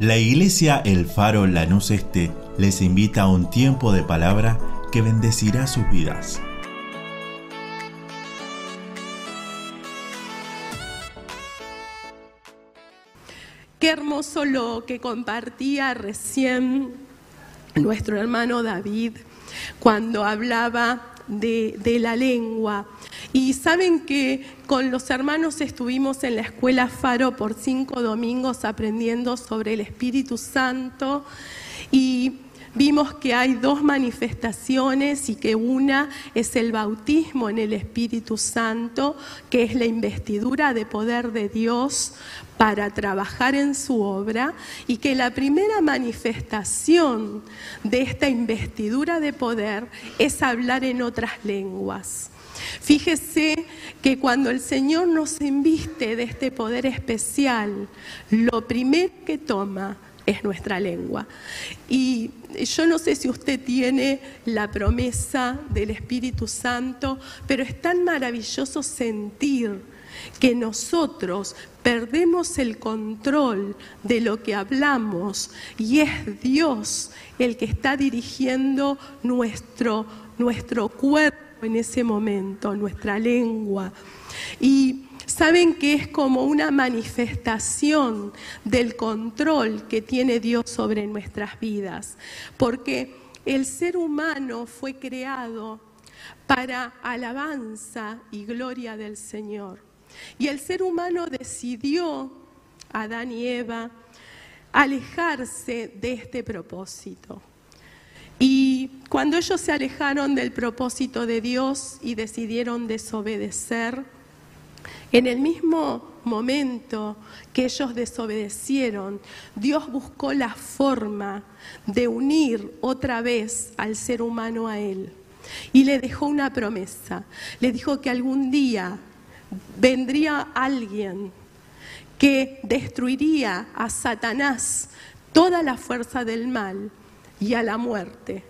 La iglesia El Faro Lanús Este les invita a un tiempo de palabra que bendecirá sus vidas. Qué hermoso lo que compartía recién nuestro hermano David cuando hablaba de, de, la lengua. Y saben que con los hermanos estuvimos en la escuela Faro por cinco domingos aprendiendo sobre el Espíritu Santo y vimos que hay dos manifestaciones y que una es el bautismo en el Espíritu Santo, que es la investidura de poder de Dios para trabajar en su obra y que la primera manifestación de esta investidura de poder es hablar en otras lenguas. Fíjese que cuando el Señor nos inviste de este poder especial, lo primero que toma es nuestra lengua. Y yo no sé si usted tiene la promesa del Espíritu Santo, pero es tan maravilloso sentir que nosotros perdemos el control de lo que hablamos y es Dios el que está dirigiendo nuestro, nuestro cuerpo en ese momento, nuestra lengua. Y saben que es como una manifestación del control que tiene Dios sobre nuestras vidas, porque el ser humano fue creado para alabanza y gloria del Señor. Y el ser humano decidió, Adán y Eva, alejarse de este propósito. Y cuando ellos se alejaron del propósito de Dios y decidieron desobedecer, en el mismo momento que ellos desobedecieron, Dios buscó la forma de unir otra vez al ser humano a Él. Y le dejó una promesa. Le dijo que algún día vendría alguien que destruiría a Satanás toda la fuerza del mal y a la muerte.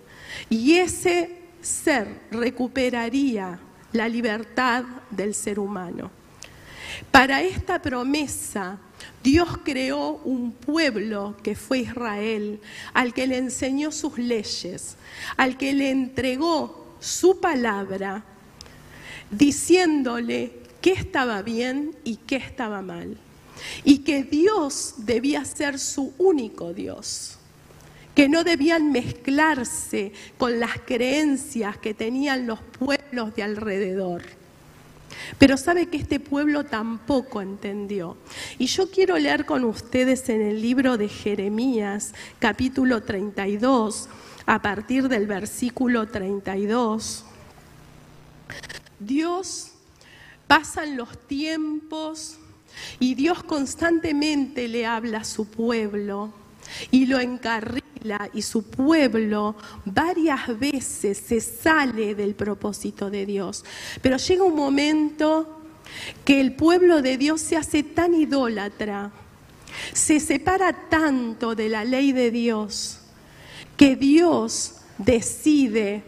Y ese ser recuperaría la libertad del ser humano. Para esta promesa, Dios creó un pueblo que fue Israel, al que le enseñó sus leyes, al que le entregó su palabra, diciéndole qué estaba bien y qué estaba mal. Y que Dios debía ser su único Dios que no debían mezclarse con las creencias que tenían los pueblos de alrededor. Pero sabe que este pueblo tampoco entendió. Y yo quiero leer con ustedes en el libro de Jeremías, capítulo 32, a partir del versículo 32. Dios pasan los tiempos y Dios constantemente le habla a su pueblo y lo encarrila y su pueblo varias veces se sale del propósito de Dios. Pero llega un momento que el pueblo de Dios se hace tan idólatra, se separa tanto de la ley de Dios, que Dios decide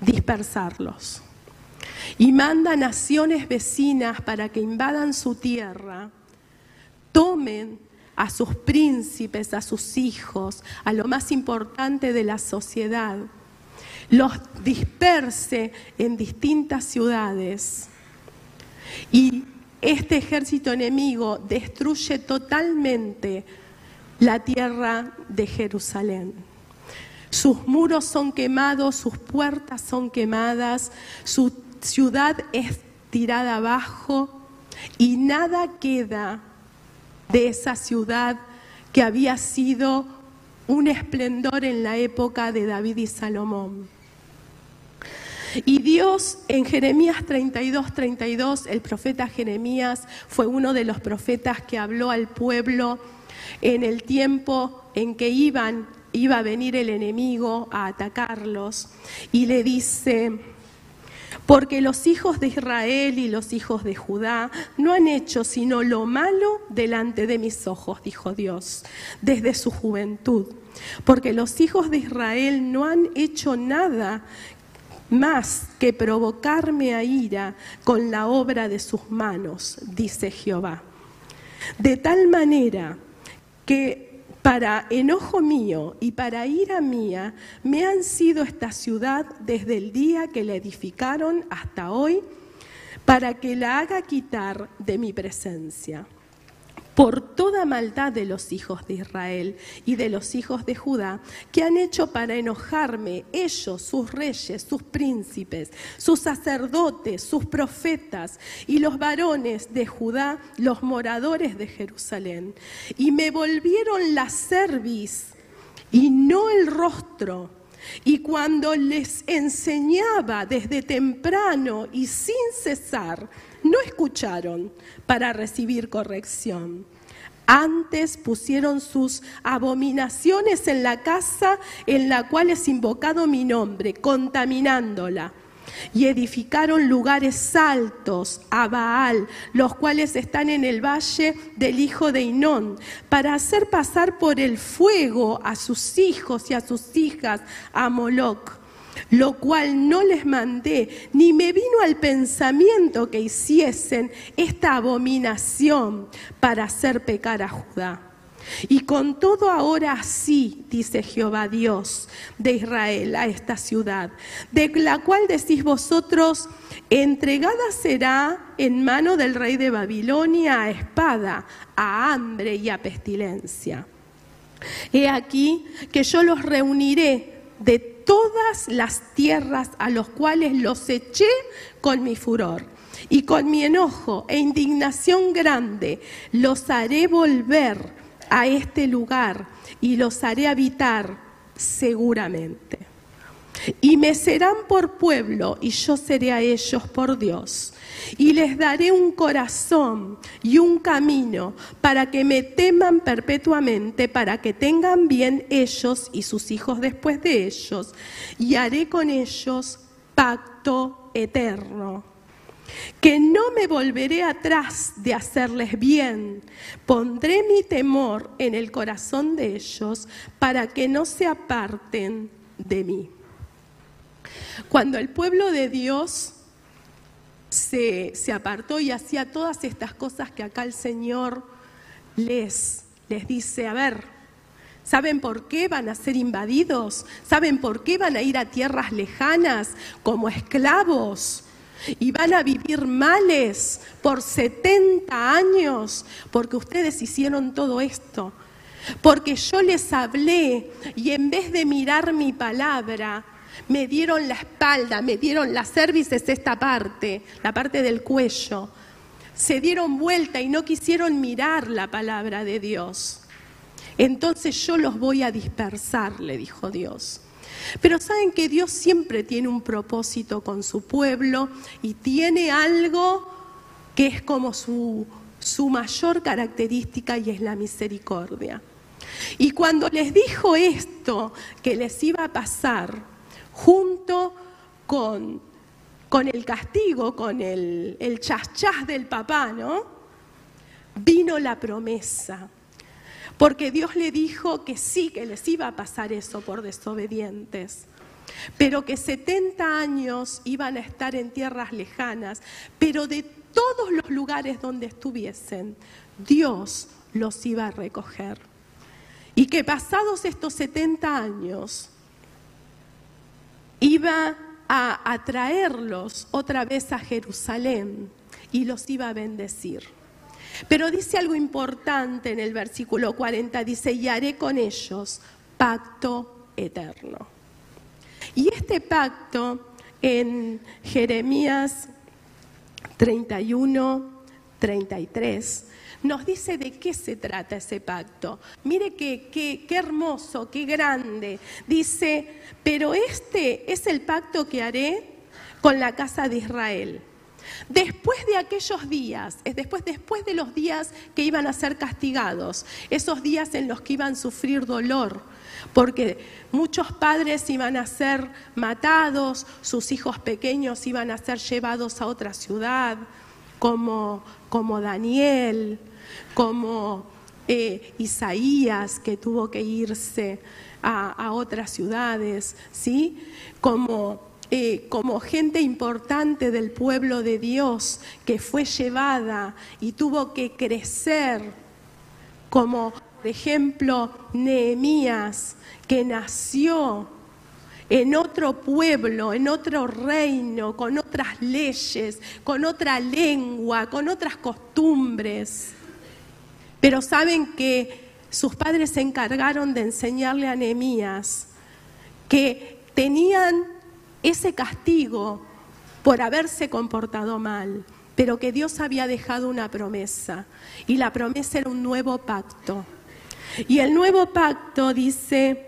dispersarlos y manda naciones vecinas para que invadan su tierra, tomen a sus príncipes, a sus hijos, a lo más importante de la sociedad, los disperse en distintas ciudades y este ejército enemigo destruye totalmente la tierra de Jerusalén. Sus muros son quemados, sus puertas son quemadas, su ciudad es tirada abajo y nada queda de esa ciudad que había sido un esplendor en la época de David y Salomón. Y Dios en Jeremías 32, 32, el profeta Jeremías fue uno de los profetas que habló al pueblo en el tiempo en que iban, iba a venir el enemigo a atacarlos. Y le dice, porque los hijos de Israel y los hijos de Judá no han hecho sino lo malo delante de mis ojos, dijo Dios, desde su juventud. Porque los hijos de Israel no han hecho nada más que provocarme a ira con la obra de sus manos, dice Jehová. De tal manera que Para enojo mío y para ira mía me han sido esta ciudad desde el día que la edificaron hasta hoy, para que la haga quitar de mi presencia por toda maldad de los hijos de Israel y de los hijos de Judá, que han hecho para enojarme ellos, sus reyes, sus príncipes, sus sacerdotes, sus profetas y los varones de Judá, los moradores de Jerusalén. Y me volvieron la cerviz y no el rostro. Y cuando les enseñaba desde temprano y sin cesar, no escucharon para recibir corrección. Antes pusieron sus abominaciones en la casa en la cual es invocado mi nombre, contaminándola. Y edificaron lugares altos a Baal, los cuales están en el valle del hijo de Inón, para hacer pasar por el fuego a sus hijos y a sus hijas a Moloch lo cual no les mandé, ni me vino al pensamiento que hiciesen esta abominación para hacer pecar a Judá. Y con todo ahora sí, dice Jehová Dios de Israel a esta ciudad, de la cual decís vosotros, entregada será en mano del rey de Babilonia a espada, a hambre y a pestilencia. He aquí que yo los reuniré de todas las tierras a los cuales los eché con mi furor. Y con mi enojo e indignación grande los haré volver a este lugar y los haré habitar seguramente. Y me serán por pueblo y yo seré a ellos por Dios y les daré un corazón y un camino para que me teman perpetuamente, para que tengan bien ellos y sus hijos después de ellos, y haré con ellos pacto eterno. Que no me volveré atrás de hacerles bien, pondré mi temor en el corazón de ellos para que no se aparten de mí. Cuando el pueblo de Dios se, apartó y hacía todas estas cosas que acá el Señor les, les dice, a ver, ¿saben por qué van a ser invadidos? ¿Saben por qué van a ir a tierras lejanas como esclavos? Y van a vivir males por 70 años porque ustedes hicieron todo esto. Porque yo les hablé y en vez de mirar mi palabra, me dieron la espalda, me dieron las cervices esta parte, la parte del cuello. Se dieron vuelta y no quisieron mirar la palabra de Dios. Entonces yo los voy a dispersar, le dijo Dios. Pero saben que Dios siempre tiene un propósito con su pueblo y tiene algo que es como su, su mayor característica y es la misericordia. Y cuando les dijo esto que les iba a pasar, junto con, con el castigo, con el, el chas del papá, ¿no? Vino la promesa. Porque Dios le dijo que sí, que les iba a pasar eso por desobedientes, pero que 70 años iban a estar en tierras lejanas, pero de todos los lugares donde estuviesen, Dios los iba a recoger. Y que pasados estos 70 años, iba a atraerlos otra vez a Jerusalén y los iba a bendecir. Pero dice algo importante en el versículo 40, dice, y haré con ellos pacto eterno. Y este pacto en Jeremías 31, 33, nos dice de qué se trata ese pacto. Mire qué, qué, qué hermoso, qué grande. Dice, pero este es el pacto que haré con la casa de Israel. Después de aquellos días, es después, después de los días que iban a ser castigados, esos días en los que iban a sufrir dolor, porque muchos padres iban a ser matados, sus hijos pequeños iban a ser llevados a otra ciudad, como, como Daniel, como eh, Isaías que tuvo que irse a, otras ciudades, ¿sí? Como, eh, como gente importante del pueblo de Dios que fue llevada y tuvo que crecer como por ejemplo, Nehemías, que nació en otro pueblo, en otro reino, con otras leyes, con otra lengua, con otras costumbres. Pero saben que sus padres se encargaron de enseñarle a Nehemías que tenían ese castigo por haberse comportado mal, pero que Dios había dejado una promesa y la promesa era un nuevo pacto. Y el nuevo pacto dice,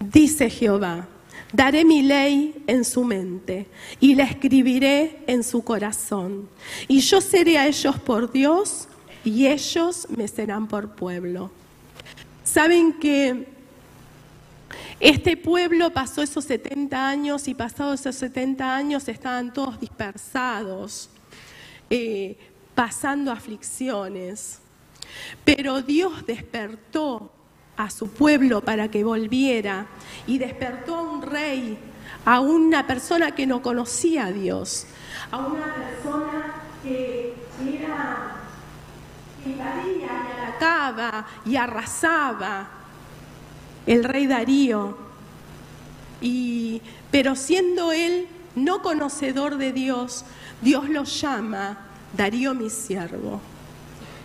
dice Jehová, daré mi ley en su mente y la escribiré en su corazón. Y yo seré a ellos por Dios y ellos me serán por pueblo. Saben que este pueblo pasó esos 70 años y pasados esos 70 años estaban todos dispersados, eh, pasando aflicciones. Pero Dios despertó a su pueblo para que volviera y despertó a un rey, a una persona que no conocía a Dios, a una persona que era que invadía y atacaba y arrasaba el rey Darío. Y, pero siendo él no conocedor de Dios, Dios lo llama Darío mi siervo.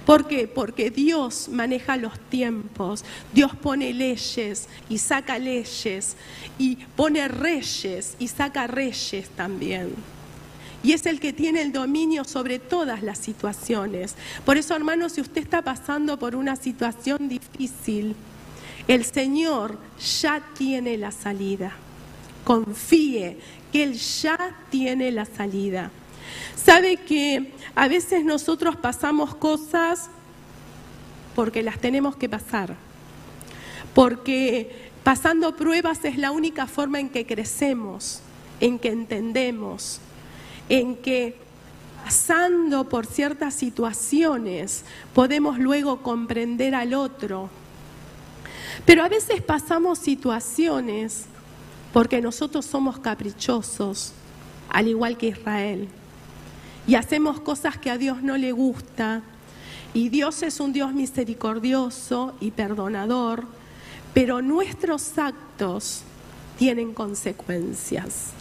¿Por qué? Porque Dios maneja los tiempos, Dios pone leyes y saca leyes, y pone reyes y saca reyes también. Y es el que tiene el dominio sobre todas las situaciones. Por eso, hermanos, si usted está pasando por una situación difícil, el Señor ya tiene la salida. Confíe que Él ya tiene la salida. Sabe que a veces nosotros pasamos cosas porque las tenemos que pasar, porque pasando pruebas es la única forma en que crecemos, en que entendemos, en que pasando por ciertas situaciones podemos luego comprender al otro. Pero a veces pasamos situaciones porque nosotros somos caprichosos, al igual que Israel y hacemos cosas que a Dios no le gusta. Y Dios es un Dios misericordioso y perdonador, pero nuestros actos tienen consecuencias.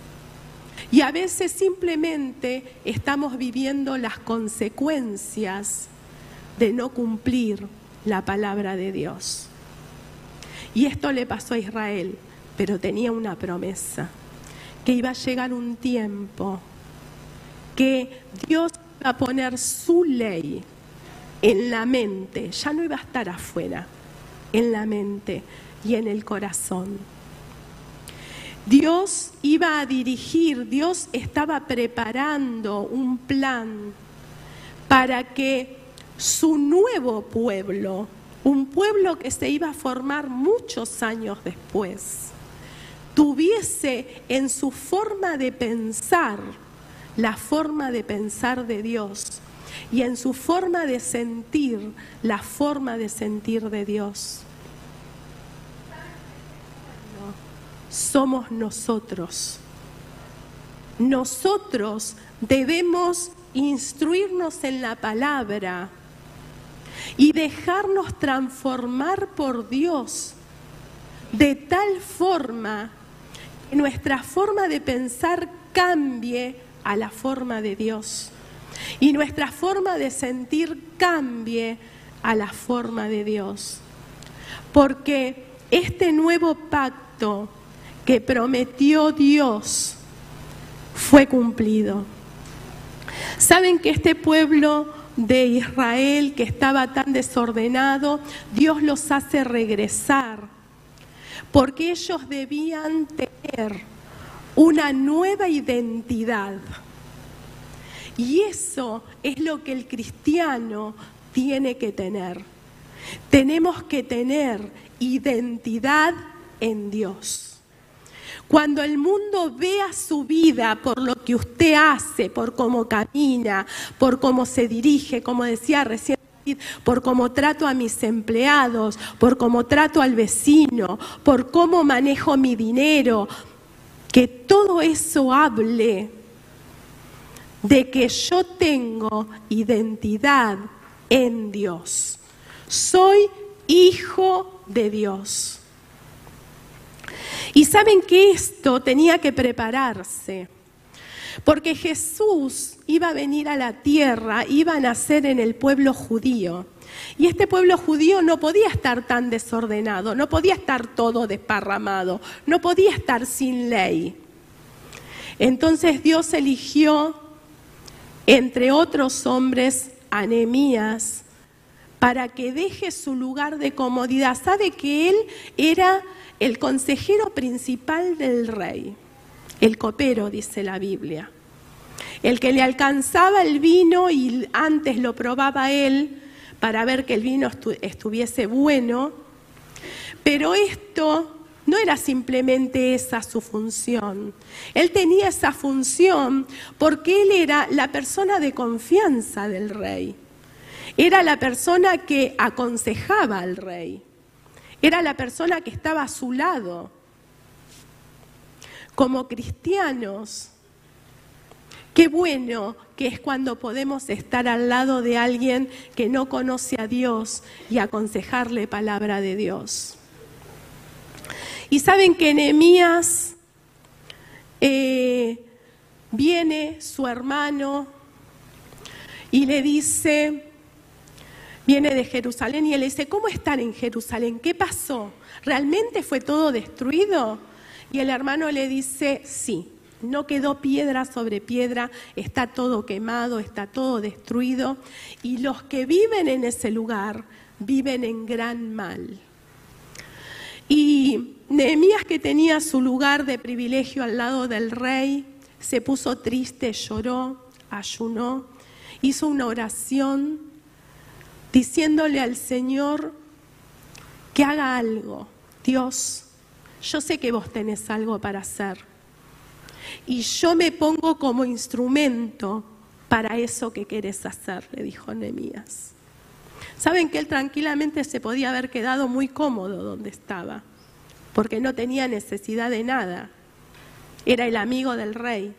Y a veces simplemente estamos viviendo las consecuencias de no cumplir la palabra de Dios. Y esto le pasó a Israel, pero tenía una promesa, que iba a llegar un tiempo que Dios iba a poner su ley en la mente, ya no iba a estar afuera, en la mente y en el corazón. Dios iba a dirigir, Dios estaba preparando un plan para que su nuevo pueblo, un pueblo que se iba a formar muchos años después, tuviese en su forma de pensar, la forma de pensar de Dios y en su forma de sentir la forma de sentir de Dios. Somos nosotros. Nosotros debemos instruirnos en la palabra y dejarnos transformar por Dios de tal forma que nuestra forma de pensar cambie a la forma de Dios y nuestra forma de sentir cambie a la forma de Dios. Porque este nuevo pacto que prometió Dios fue cumplido. Saben que este pueblo de Israel que estaba tan desordenado, Dios los hace regresar, porque ellos debían tener una nueva identidad. Y eso es lo que el cristiano tiene que tener. Tenemos que tener identidad en Dios. Cuando el mundo vea su vida por lo que usted hace, por cómo camina, por cómo se dirige, como decía recién, por cómo trato a mis empleados, por cómo trato al vecino, por cómo manejo mi dinero, que todo eso hable de que yo tengo identidad en Dios. Soy hijo de Dios. Y saben que esto tenía que prepararse, porque Jesús iba a venir a la tierra, iba a nacer en el pueblo judío. Y este pueblo judío no podía estar tan desordenado, no podía estar todo desparramado, no podía estar sin ley. Entonces Dios eligió, entre otros hombres, a para que deje su lugar de comodidad. Sabe que él era el consejero principal del rey, el copero, dice la Biblia. El que le alcanzaba el vino y antes lo probaba él para ver que el vino estuviese bueno, pero esto no era simplemente esa su función. Él tenía esa función porque él era la persona de confianza del rey. Era la persona que aconsejaba al rey. Era la persona que estaba a su lado. Como cristianos, qué bueno que es cuando podemos estar al lado de alguien que no conoce a Dios y aconsejarle palabra de Dios. Y saben que Nehemías eh, viene su hermano y le dice, viene de Jerusalén y él dice, ¿cómo están en Jerusalén? ¿Qué pasó? ¿Realmente fue todo destruido? Y el hermano le dice, sí, no quedó piedra sobre piedra, está todo quemado, está todo destruido y los que viven en ese lugar viven en gran mal. Y Nehemías que tenía su lugar de privilegio al lado del rey, se puso triste, lloró, ayunó, hizo una oración diciéndole al Señor que haga algo. Dios, yo sé que vos tenés algo para hacer. Y yo me pongo como instrumento para eso que querés hacer, le dijo Nehemías. Saben que él tranquilamente se podía haber quedado muy cómodo donde estaba, porque no tenía necesidad de nada. Era el amigo del rey.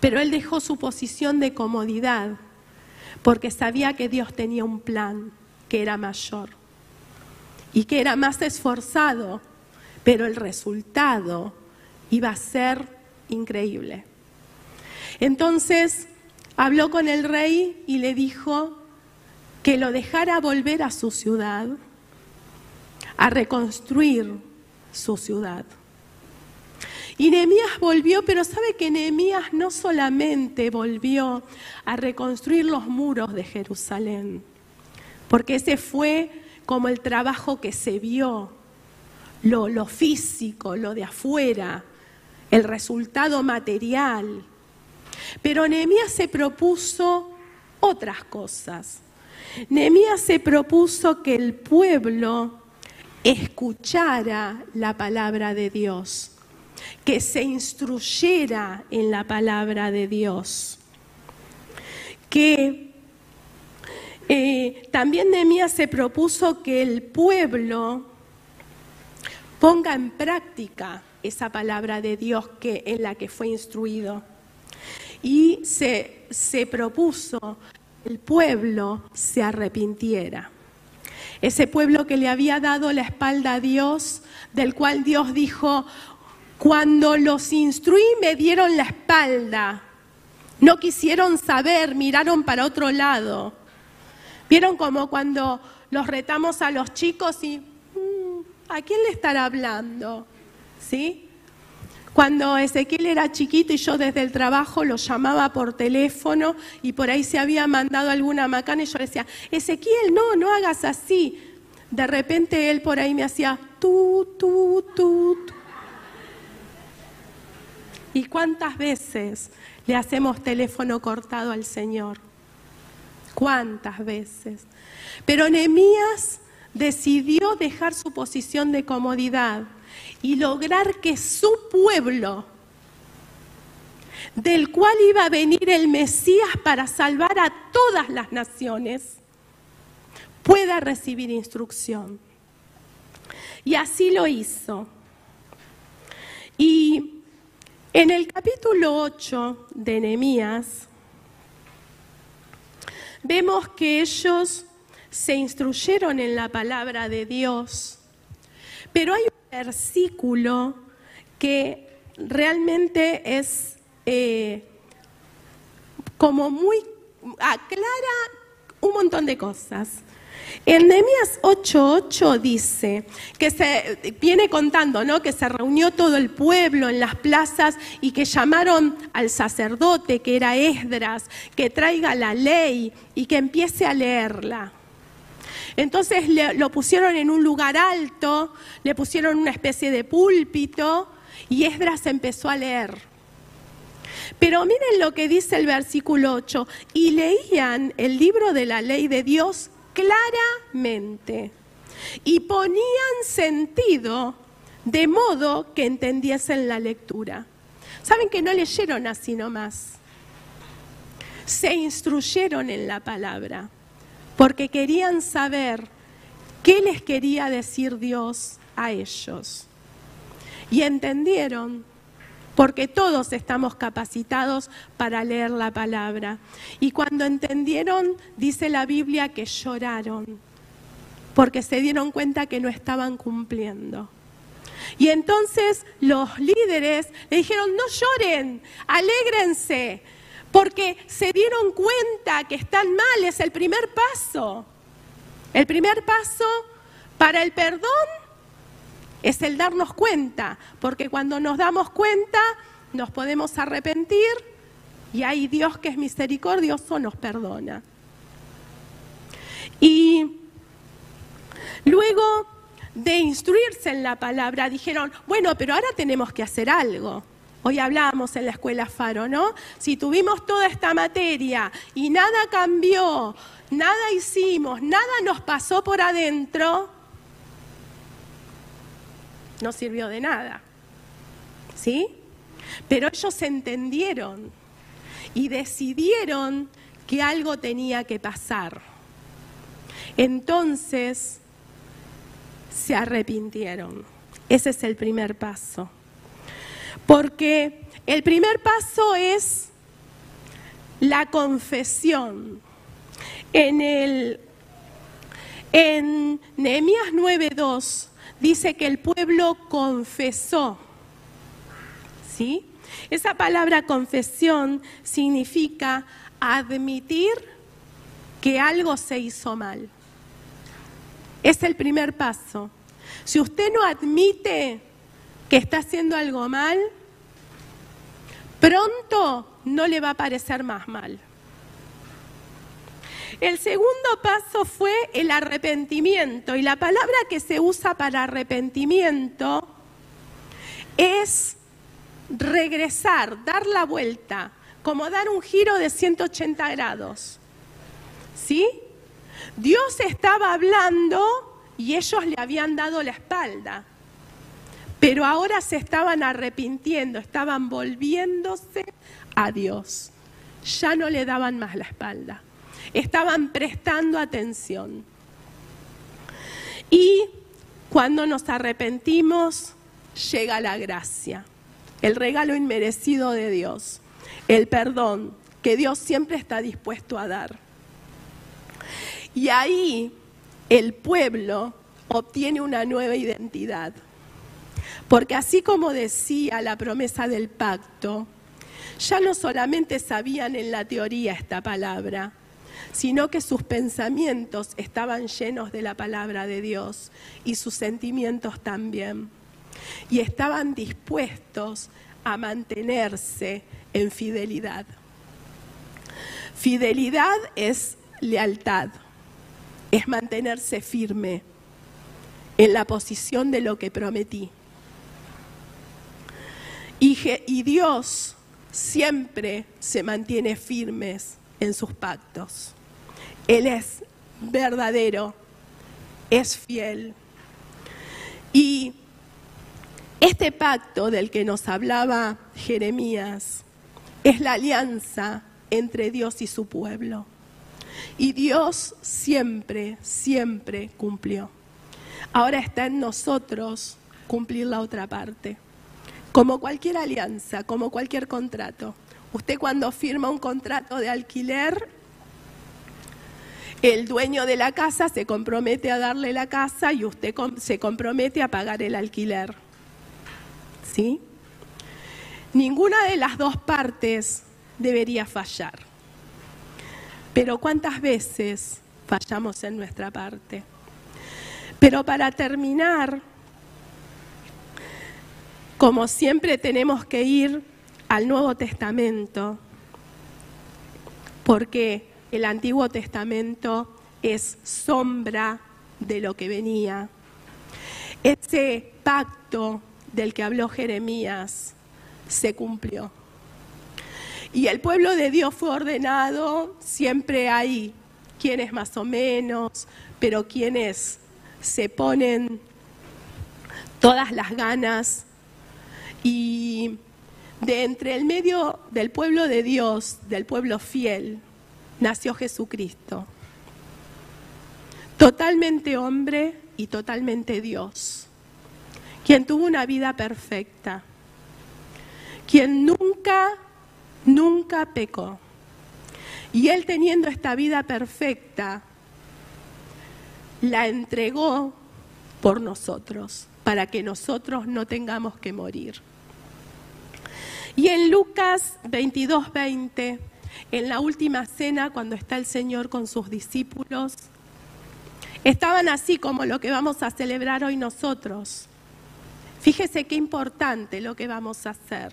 Pero él dejó su posición de comodidad porque sabía que Dios tenía un plan que era mayor y que era más esforzado, pero el resultado iba a ser increíble. Entonces habló con el rey y le dijo que lo dejara volver a su ciudad, a reconstruir su ciudad. Y Nehemías volvió, pero sabe que Nehemías no solamente volvió a reconstruir los muros de Jerusalén, porque ese fue como el trabajo que se vio, lo, físico, lo de afuera, el resultado material. Pero Nehemías se propuso otras cosas. Nehemías se propuso que el pueblo escuchara la palabra de Dios que se instruyera en la palabra de Dios. Que eh, también Nehemías se propuso que el pueblo ponga en práctica esa palabra de Dios que, en la que fue instruido. Y se, se propuso el pueblo se arrepintiera. Ese pueblo que le había dado la espalda a Dios, del cual Dios dijo, cuando los instruí me dieron la espalda, no quisieron saber, miraron para otro lado. Vieron como cuando los retamos a los chicos y mm, ¿a quién le estará hablando? ¿Sí? Cuando Ezequiel era chiquito y yo desde el trabajo lo llamaba por teléfono y por ahí se había mandado alguna macana y yo le decía, Ezequiel, no, no hagas así. De repente él por ahí me hacía tú, tú, tú, tú. ¿Y cuántas veces le hacemos teléfono cortado al Señor? ¿Cuántas veces? Pero Nehemías decidió dejar su posición de comodidad y lograr que su pueblo, del cual iba a venir el Mesías para salvar a todas las naciones, pueda recibir instrucción. Y así lo hizo. Y En el capítulo 8 de Nehemías, vemos que ellos se instruyeron en la palabra de Dios, pero hay un versículo que realmente es eh, como muy aclara un montón de cosas. En Nehemías 8:8 dice que se viene contando, ¿no? Que se reunió todo el pueblo en las plazas y que llamaron al sacerdote que era Esdras, que traiga la ley y que empiece a leerla. Entonces lo pusieron en un lugar alto, le pusieron una especie de púlpito y Esdras empezó a leer. Pero miren lo que dice el versículo 8, y leían el libro de la ley de Dios claramente y ponían sentido de modo que entendiesen la lectura. ¿Saben que no leyeron así nomás? Se instruyeron en la palabra porque querían saber qué les quería decir Dios a ellos. Y entendieron porque todos estamos capacitados para leer la palabra. Y cuando entendieron, dice la Biblia que lloraron, porque se dieron cuenta que no estaban cumpliendo. Y entonces los líderes le dijeron, no lloren, alégrense, porque se dieron cuenta que están mal, es el primer paso. El primer paso para el perdón es el darnos cuenta, porque cuando nos damos cuenta nos podemos arrepentir y ahí Dios que es misericordioso nos perdona. Y luego de instruirse en la palabra dijeron, bueno, pero ahora tenemos que hacer algo. Hoy hablábamos en la escuela Faro, ¿no? Si tuvimos toda esta materia y nada cambió, nada hicimos, nada nos pasó por adentro, no sirvió de nada. ¿Sí? Pero ellos entendieron y decidieron que algo tenía que pasar. Entonces se arrepintieron. Ese es el primer paso. Porque el primer paso es la confesión. En el en Nehemías 9:2 dice que el pueblo confesó. ¿Sí? Esa palabra confesión significa admitir que algo se hizo mal. Es el primer paso. Si usted no admite que está haciendo algo mal, pronto no le va a parecer más mal. El segundo paso fue el arrepentimiento y la palabra que se usa para arrepentimiento es regresar, dar la vuelta, como dar un giro de 180 grados. ¿Sí? Dios estaba hablando y ellos le habían dado la espalda. Pero ahora se estaban arrepintiendo, estaban volviéndose a Dios. Ya no le daban más la espalda estaban prestando atención. Y cuando nos arrepentimos, llega la gracia, el regalo inmerecido de Dios, el perdón que Dios siempre está dispuesto a dar. Y ahí el pueblo obtiene una nueva identidad. Porque así como decía la promesa del pacto, ya no solamente sabían en la teoría esta palabra, sino que sus pensamientos estaban llenos de la palabra de Dios y sus sentimientos también. Y estaban dispuestos a mantenerse en fidelidad. Fidelidad es lealtad, es mantenerse firme en la posición de lo que prometí. Y, Dios siempre se mantiene firmes en sus pactos. Él es verdadero, es fiel. Y este pacto del que nos hablaba Jeremías es la alianza entre Dios y su pueblo. Y Dios siempre, siempre cumplió. Ahora está en nosotros cumplir la otra parte, Como cualquier alianza, como cualquier contrato. Usted cuando firma un contrato de alquiler, el dueño de la casa se compromete a darle la casa y usted se compromete a pagar el alquiler. ¿Sí? Ninguna de las dos partes debería fallar. Pero ¿cuántas veces fallamos en nuestra parte? Pero para terminar, como siempre tenemos que ir al Nuevo Testamento, porque el Antiguo Testamento es sombra de lo que venía. Ese pacto del que habló Jeremías se cumplió. Y el pueblo de Dios fue ordenado, siempre hay quienes más o menos, pero quienes se ponen todas las ganas y de entre el medio del pueblo de Dios, del pueblo fiel, nació Jesucristo. Totalmente hombre y totalmente Dios. Quien tuvo una vida perfecta. Quien nunca, nunca pecó. Y él teniendo esta vida perfecta, la entregó por nosotros, para que nosotros no tengamos que morir. Y en Lucas 22, 20 en la última cena, cuando está el Señor con sus discípulos, estaban así como lo que vamos a celebrar hoy nosotros. Fíjese qué importante lo que vamos a hacer.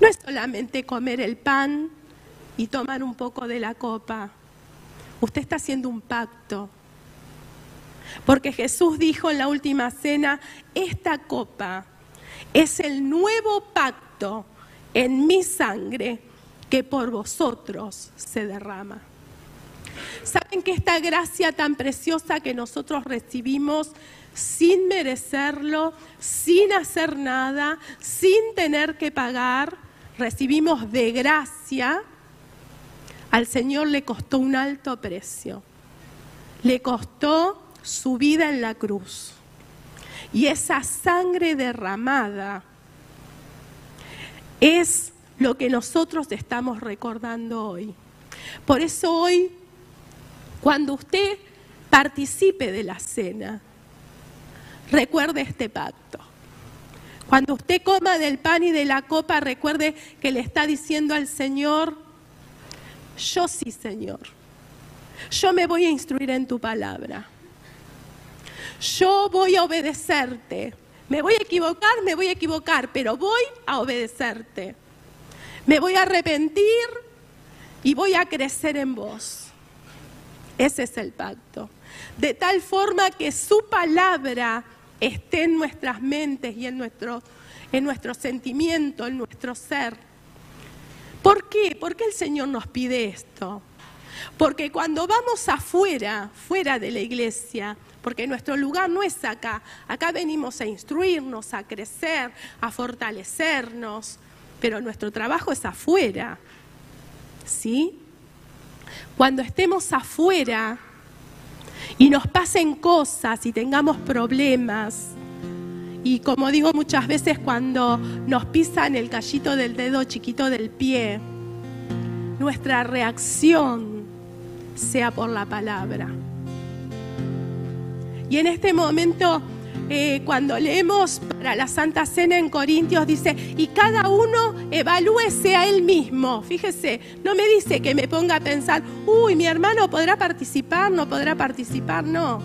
No es solamente comer el pan y tomar un poco de la copa. Usted está haciendo un pacto. Porque Jesús dijo en la última cena, esta copa es el nuevo pacto en mi sangre que por vosotros se derrama. ¿Saben que esta gracia tan preciosa que nosotros recibimos sin merecerlo, sin hacer nada, sin tener que pagar, recibimos de gracia, al Señor le costó un alto precio. Le costó su vida en la cruz. Y esa sangre derramada es lo que nosotros estamos recordando hoy. Por eso hoy, cuando usted participe de la cena, recuerde este pacto. Cuando usted coma del pan y de la copa, recuerde que le está diciendo al Señor, yo sí, Señor, yo me voy a instruir en tu palabra. Yo voy a obedecerte. Me voy a equivocar, me voy a equivocar, pero voy a obedecerte. Me voy a arrepentir y voy a crecer en vos. Ese es el pacto. De tal forma que su palabra esté en nuestras mentes y en nuestro, en nuestro sentimiento, en nuestro ser. ¿Por qué? ¿Por qué el Señor nos pide esto? Porque cuando vamos afuera, fuera de la iglesia, porque nuestro lugar no es acá, acá venimos a instruirnos, a crecer, a fortalecernos, pero nuestro trabajo es afuera. ¿Sí? Cuando estemos afuera y nos pasen cosas y tengamos problemas, y como digo muchas veces cuando nos pisan el callito del dedo chiquito del pie, nuestra reacción sea por la palabra. Y en este momento eh, cuando leemos para la Santa Cena en Corintios, dice, y cada uno evalúese a él mismo. Fíjese, no me dice que me ponga a pensar, uy, mi hermano podrá participar, no podrá participar, no.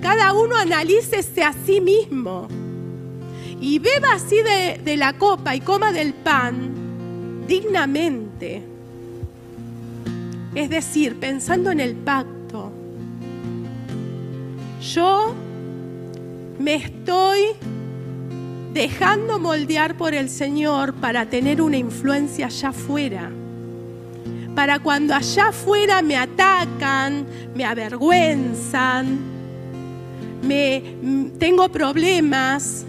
Cada uno analícese a sí mismo y beba así de, de la copa y coma del pan dignamente. Es decir, pensando en el pacto. Yo me estoy dejando moldear por el Señor para tener una influencia allá afuera. Para cuando allá afuera me atacan, me avergüenzan, me tengo problemas,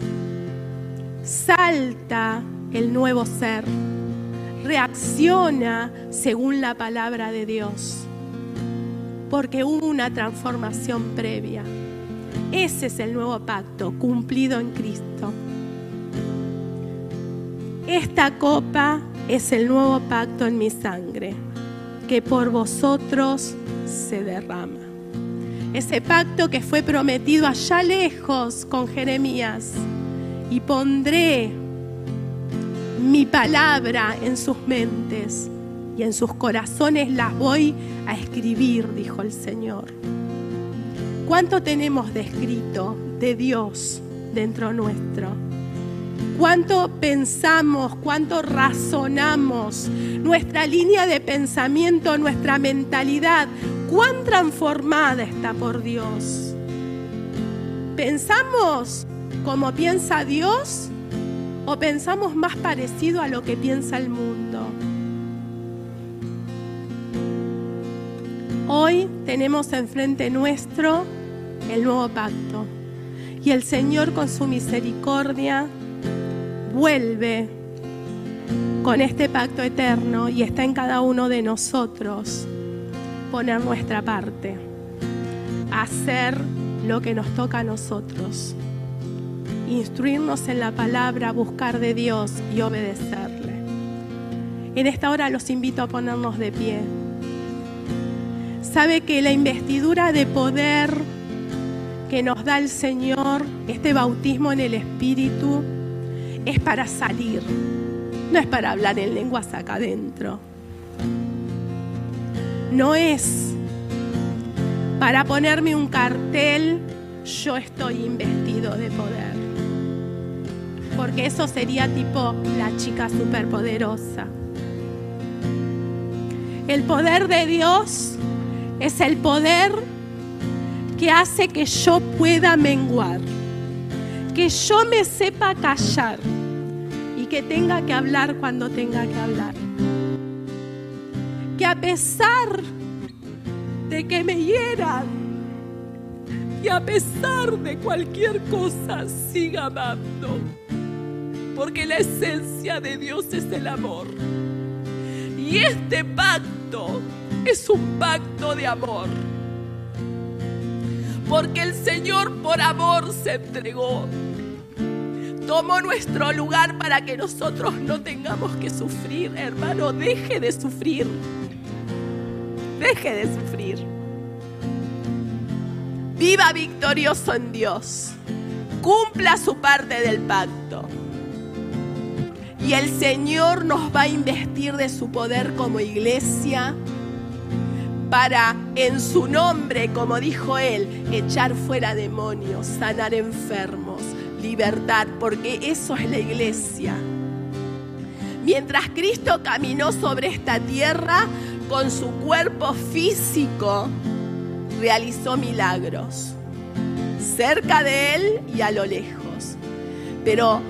salta el nuevo ser, reacciona según la palabra de Dios, porque hubo una transformación previa. Ese es el nuevo pacto cumplido en Cristo. esta copa es el nuevo pacto en mi sangre, que por vosotros se derrama. Ese pacto que fue prometido allá lejos con Jeremías. Y pondré mi palabra en sus mentes y en sus corazones las voy a escribir, dijo el Señor. ¿Cuánto tenemos de escrito de Dios dentro nuestro? ¿Cuánto pensamos, cuánto razonamos? Nuestra línea de pensamiento, nuestra mentalidad, cuán transformada está por Dios. ¿Pensamos como piensa Dios o pensamos más parecido a lo que piensa el mundo? Hoy tenemos enfrente nuestro el nuevo pacto y el Señor con su misericordia vuelve con este pacto eterno y está en cada uno de nosotros poner nuestra parte, hacer lo que nos toca a nosotros, instruirnos en la palabra, buscar de Dios y obedecerle. En esta hora los invito a ponernos de pie. Sabe que la investidura de poder que nos da el Señor, este bautismo en el Espíritu, es para salir, no es para hablar en lenguas acá adentro. No es para ponerme un cartel, yo estoy investido de poder. Porque eso sería tipo la chica superpoderosa. El poder de Dios es el poder que hace que yo pueda menguar, que yo me sepa callar y que tenga que hablar cuando tenga que hablar. Que a pesar de que me hieran y a pesar de cualquier cosa siga amando, porque la esencia de Dios es el amor. Y este pacto es un pacto de amor porque el Señor por amor se entregó. Tomó nuestro lugar para que nosotros no tengamos que sufrir, hermano. Deje de sufrir. Deje de sufrir. Viva victorioso en Dios. Cumpla su parte del pacto. Y el Señor nos va a investir de su poder como iglesia para en su nombre, como dijo él, echar fuera demonios, sanar enfermos, libertad, porque eso es la iglesia. Mientras Cristo caminó sobre esta tierra con su cuerpo físico, realizó milagros, cerca de él y a lo lejos. Pero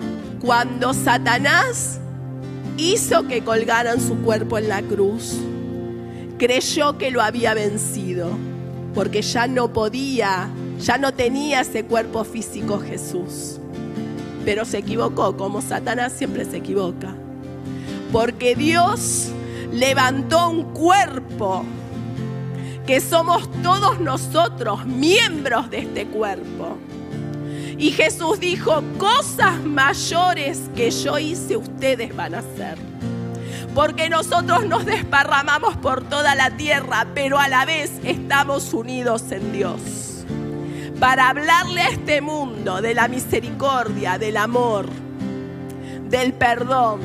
cuando Satanás hizo que colgaran su cuerpo en la cruz, creyó que lo había vencido, porque ya no podía, ya no tenía ese cuerpo físico Jesús. Pero se equivocó, como Satanás siempre se equivoca. Porque Dios levantó un cuerpo que somos todos nosotros miembros de este cuerpo. Y Jesús dijo, cosas mayores que yo hice ustedes van a hacer porque nosotros nos desparramamos por toda la tierra, pero a la vez estamos unidos en Dios. Para hablarle a este mundo de la misericordia, del amor, del perdón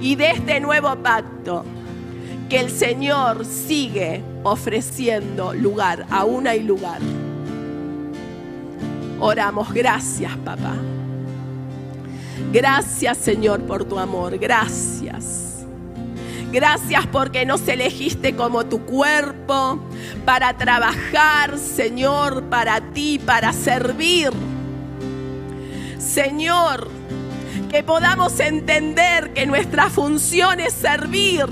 y de este nuevo pacto que el Señor sigue ofreciendo lugar, aún hay lugar. Oramos, gracias papá. Gracias Señor por tu amor, gracias. Gracias porque nos elegiste como tu cuerpo para trabajar, Señor, para ti, para servir. Señor, que podamos entender que nuestra función es servir.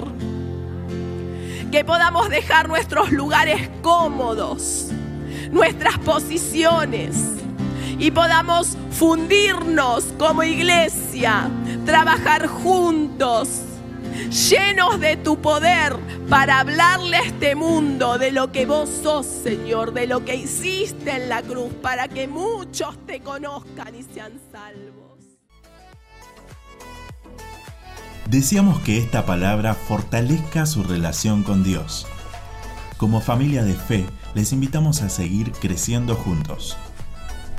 Que podamos dejar nuestros lugares cómodos, nuestras posiciones y podamos fundirnos como iglesia, trabajar juntos, llenos de tu poder para hablarle a este mundo de lo que vos sos, Señor, de lo que hiciste en la cruz, para que muchos te conozcan y sean salvos. Deseamos que esta palabra fortalezca su relación con Dios. Como familia de fe, les invitamos a seguir creciendo juntos.